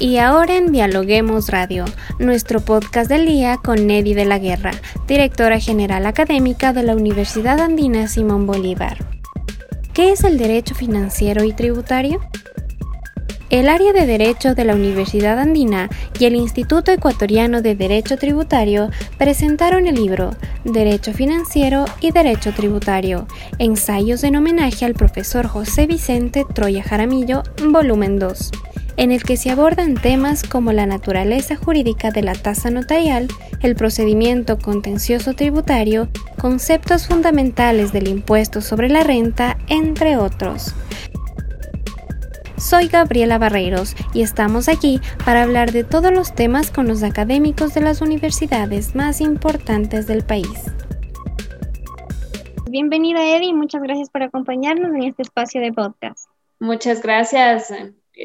Y ahora en Dialoguemos Radio, nuestro podcast del día con Neddy de la Guerra, directora general académica de la Universidad Andina Simón Bolívar. ¿Qué es el derecho financiero y tributario? El área de Derecho de la Universidad Andina y el Instituto Ecuatoriano de Derecho Tributario presentaron el libro Derecho Financiero y Derecho Tributario, ensayos en homenaje al profesor José Vicente Troya Jaramillo, volumen 2 en el que se abordan temas como la naturaleza jurídica de la tasa notarial, el procedimiento contencioso tributario, conceptos fundamentales del impuesto sobre la renta, entre otros. Soy Gabriela Barreiros y estamos aquí para hablar de todos los temas con los académicos de las universidades más importantes del país. Bienvenida Eddie, muchas gracias por acompañarnos en este espacio de podcast. Muchas gracias.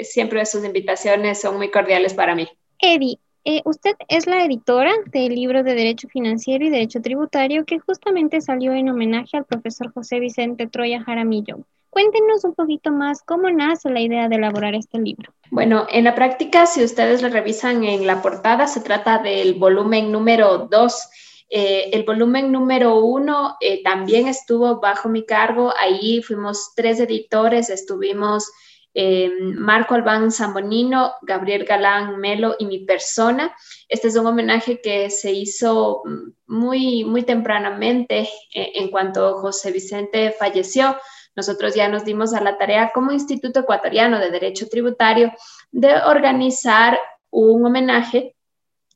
Siempre sus invitaciones son muy cordiales para mí. Eddie, eh, usted es la editora del libro de Derecho Financiero y Derecho Tributario que justamente salió en homenaje al profesor José Vicente Troya Jaramillo. Cuéntenos un poquito más cómo nace la idea de elaborar este libro. Bueno, en la práctica, si ustedes lo revisan en la portada, se trata del volumen número 2. Eh, el volumen número 1 eh, también estuvo bajo mi cargo. Ahí fuimos tres editores, estuvimos eh, Marco Albán Zambonino, Gabriel Galán Melo y mi persona. Este es un homenaje que se hizo muy, muy tempranamente en cuanto José Vicente falleció nosotros ya nos dimos a la tarea como Instituto Ecuatoriano de Derecho Tributario de organizar un homenaje.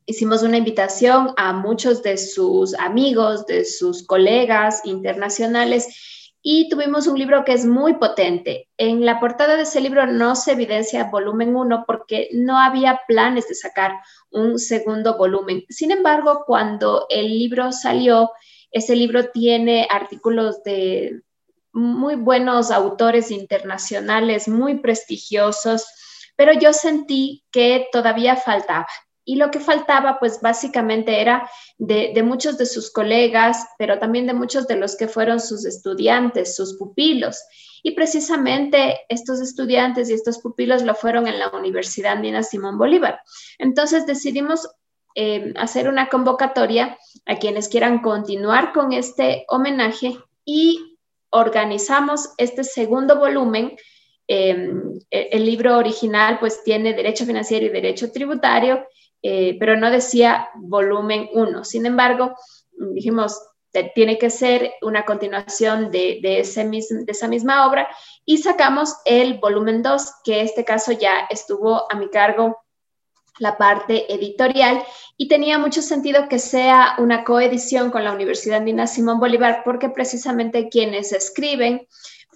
Hicimos una invitación a muchos de sus amigos, de sus colegas internacionales y tuvimos un libro que es muy potente. En la portada de ese libro no se evidencia volumen 1 porque no había planes de sacar un segundo volumen. Sin embargo, cuando el libro salió, ese libro tiene artículos de muy buenos autores internacionales, muy prestigiosos, pero yo sentí que todavía faltaba. Y lo que faltaba, pues básicamente era de, muchos de sus colegas, pero también de muchos de los que fueron sus estudiantes, sus pupilos. Y precisamente estos estudiantes y estos pupilos lo fueron en la Universidad Andina Simón Bolívar. Entonces decidimos eh, hacer una convocatoria a quienes quieran continuar con este homenaje y organizamos este segundo volumen. Em, e, el libro original pues tiene derecho financiero y derecho tributario, eh, pero no decía volumen 1. Sin embargo, dijimos, tiene que ser una continuación de, ese de esa misma obra y sacamos el volumen 2, que en este caso ya estuvo a mi cargo la parte editorial y tenía mucho sentido que sea una coedición con la Universidad Andina Simón Bolívar porque precisamente quienes escriben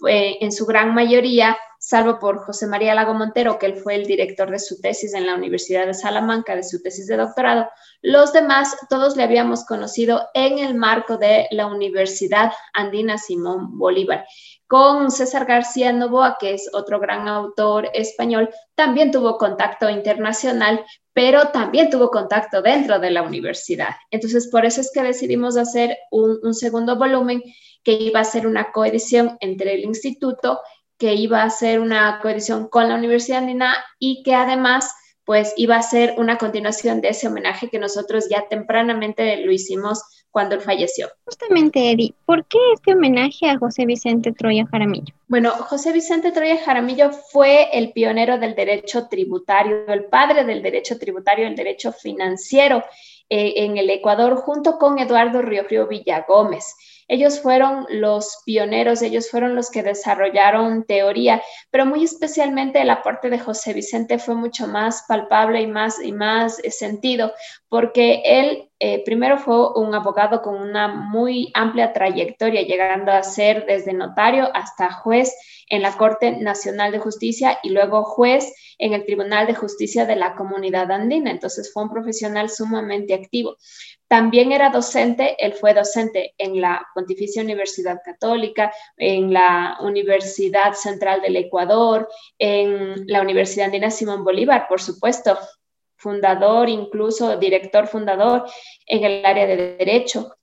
en su gran mayoría, salvo por José María Lago Montero, que él fue el director de su tesis en la Universidad de Salamanca, de su tesis de doctorado, los demás todos le habíamos conocido en el marco de la Universidad Andina Simón Bolívar con César García Novoa, que es otro gran autor español, también tuvo contacto internacional, pero también tuvo contacto dentro de la universidad. Entonces, por eso es que decidimos hacer un, segundo volumen que iba a ser una coedición entre el instituto, que iba a ser una coedición con la Universidad Andina y que además pues iba a ser una continuación de ese homenaje que nosotros ya tempranamente lo hicimos cuando él falleció. Justamente, Eddie, ¿por qué este homenaje a José Vicente Troya Jaramillo? Bueno, José Vicente Troya Jaramillo fue el pionero del derecho tributario, el padre del derecho tributario, el derecho financiero eh, en el Ecuador, junto con Eduardo Río Villagómez. Ellos fueron los pioneros, ellos fueron los que desarrollaron teoría, pero muy especialmente el aporte de José Vicente fue mucho más palpable y más, y más eh, sentido, porque él eh, primero fue un abogado con una muy amplia trayectoria, llegando a ser desde notario hasta juez en la Corte Nacional de Justicia y luego juez en el Tribunal de Justicia de la Comunidad Andina. Entonces fue un profesional sumamente activo. También era docente, él fue docente en la Pontificia Universidad Católica, en la Universidad Central del Ecuador, en la Universidad Andina Simón Bolívar, por supuesto, fundador, incluso director fundador en el área de derecho.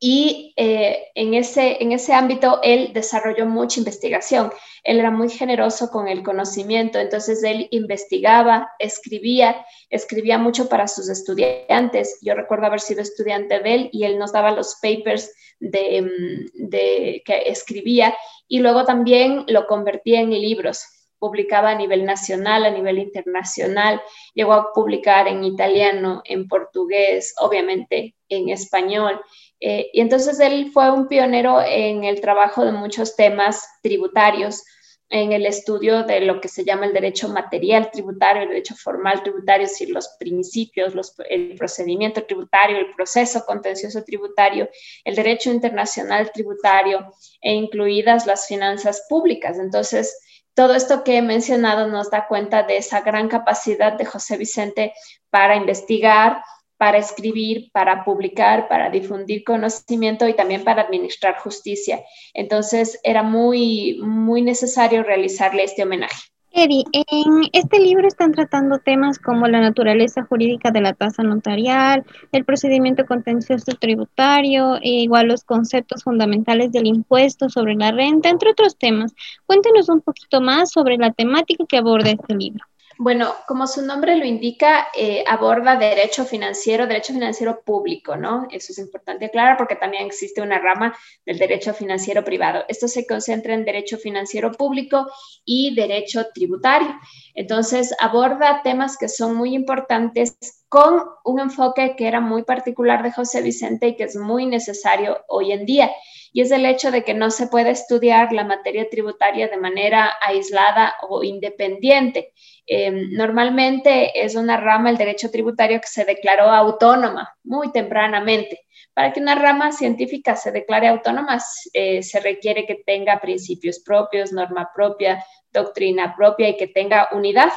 y eh, en, ese, en ese ámbito él desarrolló mucha investigación. Él era muy generoso con el conocimiento, entonces él investigaba, escribía, escribía mucho para sus estudiantes. Yo recuerdo haber sido estudiante de él y él nos daba los papers de, mm, de que escribía y luego también lo convertía en libros publicaba a nivel nacional, a nivel internacional, llegó a publicar en italiano, en portugués, obviamente en español. Eh, y entonces él fue un pionero en el trabajo de muchos temas tributarios, en el estudio de lo que se llama el derecho material tributario, el derecho formal tributario, es decir, los principios, el procedimiento tributario, el proceso contencioso tributario, el derecho internacional tributario e incluidas las finanzas públicas. Entonces, todo esto que he mencionado nos da cuenta de esa gran capacidad de José Vicente para investigar, para escribir, para publicar, para difundir conocimiento y también para administrar justicia. Entonces era muy, muy necesario realizarle este homenaje. En este libro están tratando temas como la naturaleza jurídica de la tasa notarial, el procedimiento contencioso tributario, e igual los conceptos fundamentales del impuesto sobre la renta, entre otros temas. Cuéntenos un poquito más sobre la temática que aborda este libro. Bueno, como su nombre lo indica, eh, aborda derecho financiero, derecho financiero público, ¿no? Eso es importante aclarar porque también existe una rama del derecho financiero privado. Esto se concentra en derecho financiero público y derecho tributario. Entonces, aborda temas que son muy importantes con un enfoque que era muy particular de José Vicente y que es muy necesario hoy en día y es el hecho de que no se puede estudiar la materia tributaria de manera aislada o independiente. Em, normalmente es una rama del derecho tributario que se declaró autónoma muy tempranamente. Para que una rama científica se declare autónoma, eh, se requiere que tenga principios propios, norma propia, doctrina propia y que tenga unidad.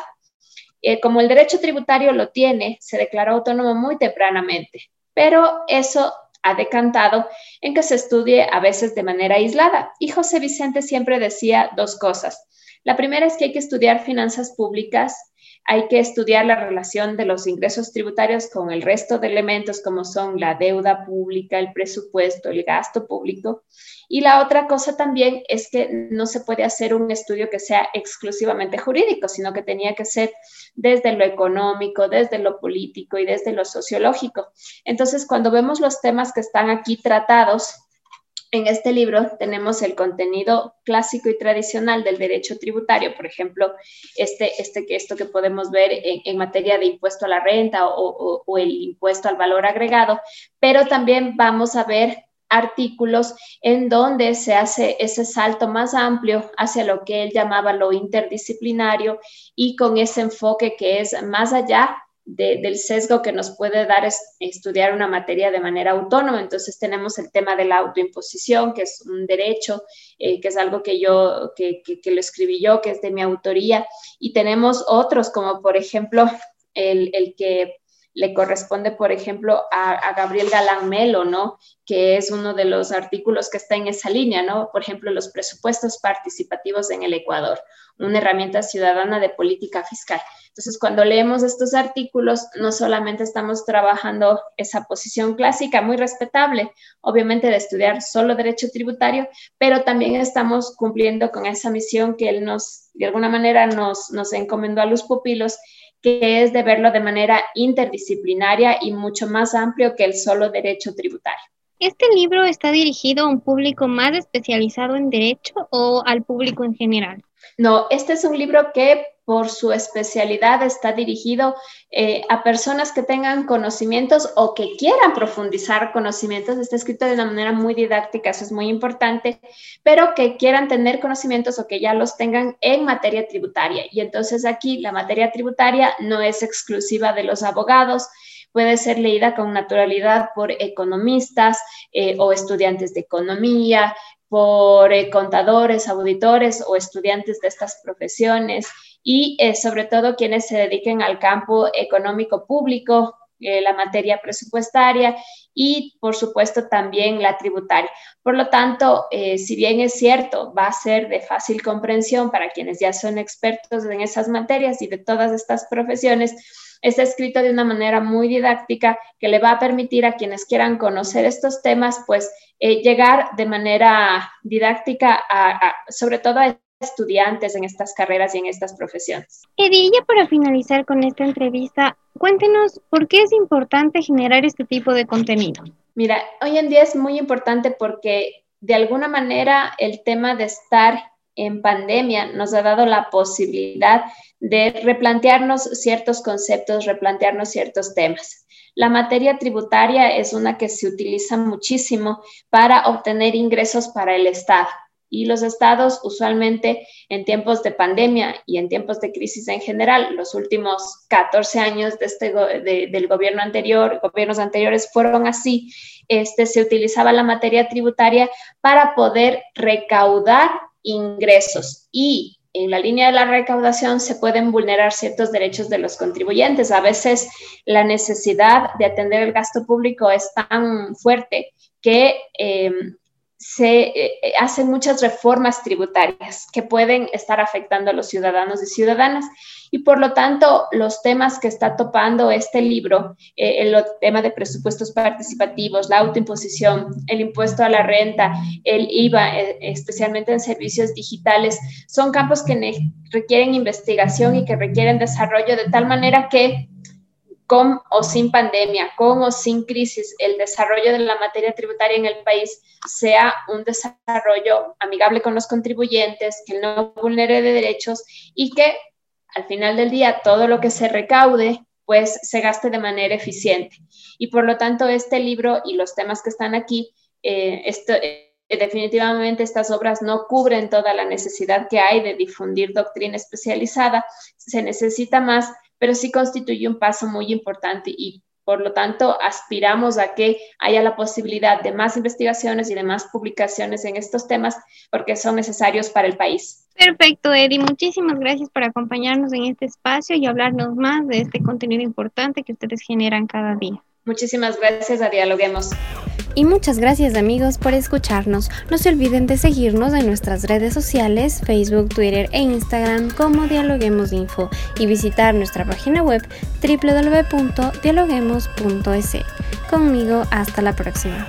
Eh, como el derecho tributario lo tiene, se declaró autónomo muy tempranamente, pero eso ha decantado en que se estudie a veces de manera aislada. Y José Vicente siempre decía dos cosas. La primera es que hay que estudiar finanzas públicas, hay que estudiar la relación de los ingresos tributarios con el resto de elementos como son la deuda pública, el presupuesto, el gasto público. Y la otra cosa también es que no se puede hacer un estudio que sea exclusivamente jurídico, sino que tenía que ser desde lo económico, desde lo político y desde lo sociológico. Entonces, cuando vemos los temas que están aquí tratados, en este libro tenemos el contenido clásico y tradicional del derecho tributario, por ejemplo, este, este, esto que podemos ver en, materia de impuesto a la renta o, o, el impuesto al valor agregado, pero también vamos a ver artículos en donde se hace ese salto más amplio hacia lo que él llamaba lo interdisciplinario y con ese enfoque que es más allá del sesgo que nos puede dar es estudiar una materia de manera autónoma. Entonces tenemos el tema de la autoimposición, que es un derecho, eh, que es algo que yo, que, que, lo escribí yo, que es de mi autoría, y tenemos otros, como por ejemplo el, el que le corresponde, por ejemplo, a, Gabriel Galán Melo, ¿no? Que es uno de los artículos que está en esa línea, ¿no? Por ejemplo, los presupuestos participativos en el Ecuador, una herramienta ciudadana de política fiscal. Entonces, cuando leemos estos artículos, no solamente estamos trabajando esa posición clásica, muy respetable, obviamente, de estudiar solo derecho tributario, pero también estamos cumpliendo con esa misión que él nos, de alguna manera, nos, nos encomendó a los pupilos, que es de verlo de manera interdisciplinaria y mucho más amplio que el solo derecho tributario. ¿Este libro está dirigido a un público más especializado en derecho o al público en general? No, este es un libro que por su especialidad está dirigido eh, a personas que tengan conocimientos o que quieran profundizar conocimientos. Está escrito de una manera muy didáctica, eso es muy importante, pero que quieran tener conocimientos o que ya los tengan en materia tributaria. Y entonces aquí la materia tributaria no es exclusiva de los abogados, puede ser leída con naturalidad por economistas eh, o estudiantes de economía, por eh, contadores, auditores o estudiantes de estas profesiones y eh, sobre todo quienes se dediquen al campo económico público, eh, la materia presupuestaria y por supuesto también la tributaria. Por lo tanto, si bien es cierto, va a ser de fácil comprensión para quienes ya son expertos en esas materias y de todas estas profesiones, está escrito de una manera muy didáctica que le va a permitir a quienes quieran conocer estos temas, pues eh, llegar de manera didáctica a, sobre todo a estudiantes en estas carreras y en estas profesiones. Eddie, ya para finalizar con esta entrevista, cuéntenos por qué es importante generar este tipo de contenido. Mira, hoy en día es muy importante porque de alguna manera el tema de estar en pandemia nos ha dado la posibilidad de replantearnos ciertos conceptos, replantearnos ciertos temas. La materia tributaria es una que se utiliza muchísimo para obtener ingresos para el Estado. Y los estados usualmente en tiempos de pandemia y en tiempos de crisis en general, los últimos 14 años de este, del gobierno anterior, gobiernos anteriores fueron así, este, se utilizaba la materia tributaria para poder recaudar ingresos y en la línea de la recaudación se pueden vulnerar ciertos derechos de los contribuyentes. A veces la necesidad de atender el gasto público es tan fuerte que eh, se eh, eh, hacen muchas reformas tributarias que pueden estar afectando a los ciudadanos y ciudadanas. Y por lo tanto, los temas que está topando este libro, eh, el tema de presupuestos participativos, la autoimposición, el impuesto a la renta, el IVA, especialmente en servicios digitales, son campos que requieren investigación y que requieren desarrollo de tal manera que con o sin pandemia, con o sin crisis, el desarrollo de la materia tributaria en el país sea un desarrollo amigable con los contribuyentes, que no vulnere de derechos y que al final del día todo lo que se recaude pues se gaste de manera eficiente. Y por lo tanto este libro y los temas que están aquí, eh, eh, definitivamente estas obras no cubren toda la necesidad que hay de difundir doctrina especializada, se necesita más pero sí constituye un paso muy importante y por lo tanto aspiramos a que haya la posibilidad de más investigaciones y de más publicaciones en estos temas porque son necesarios para el país. Perfecto, Eddie. Muchísimas gracias por acompañarnos en este espacio y hablarnos más de este contenido importante que ustedes generan cada día. Muchísimas gracias a Dialoguemos. Y muchas gracias amigos por escucharnos. No se olviden de seguirnos en nuestras redes sociales, Facebook, Twitter e Instagram como Dialoguemos Info y visitar nuestra página web www.dialoguemos.es. Conmigo, hasta la próxima.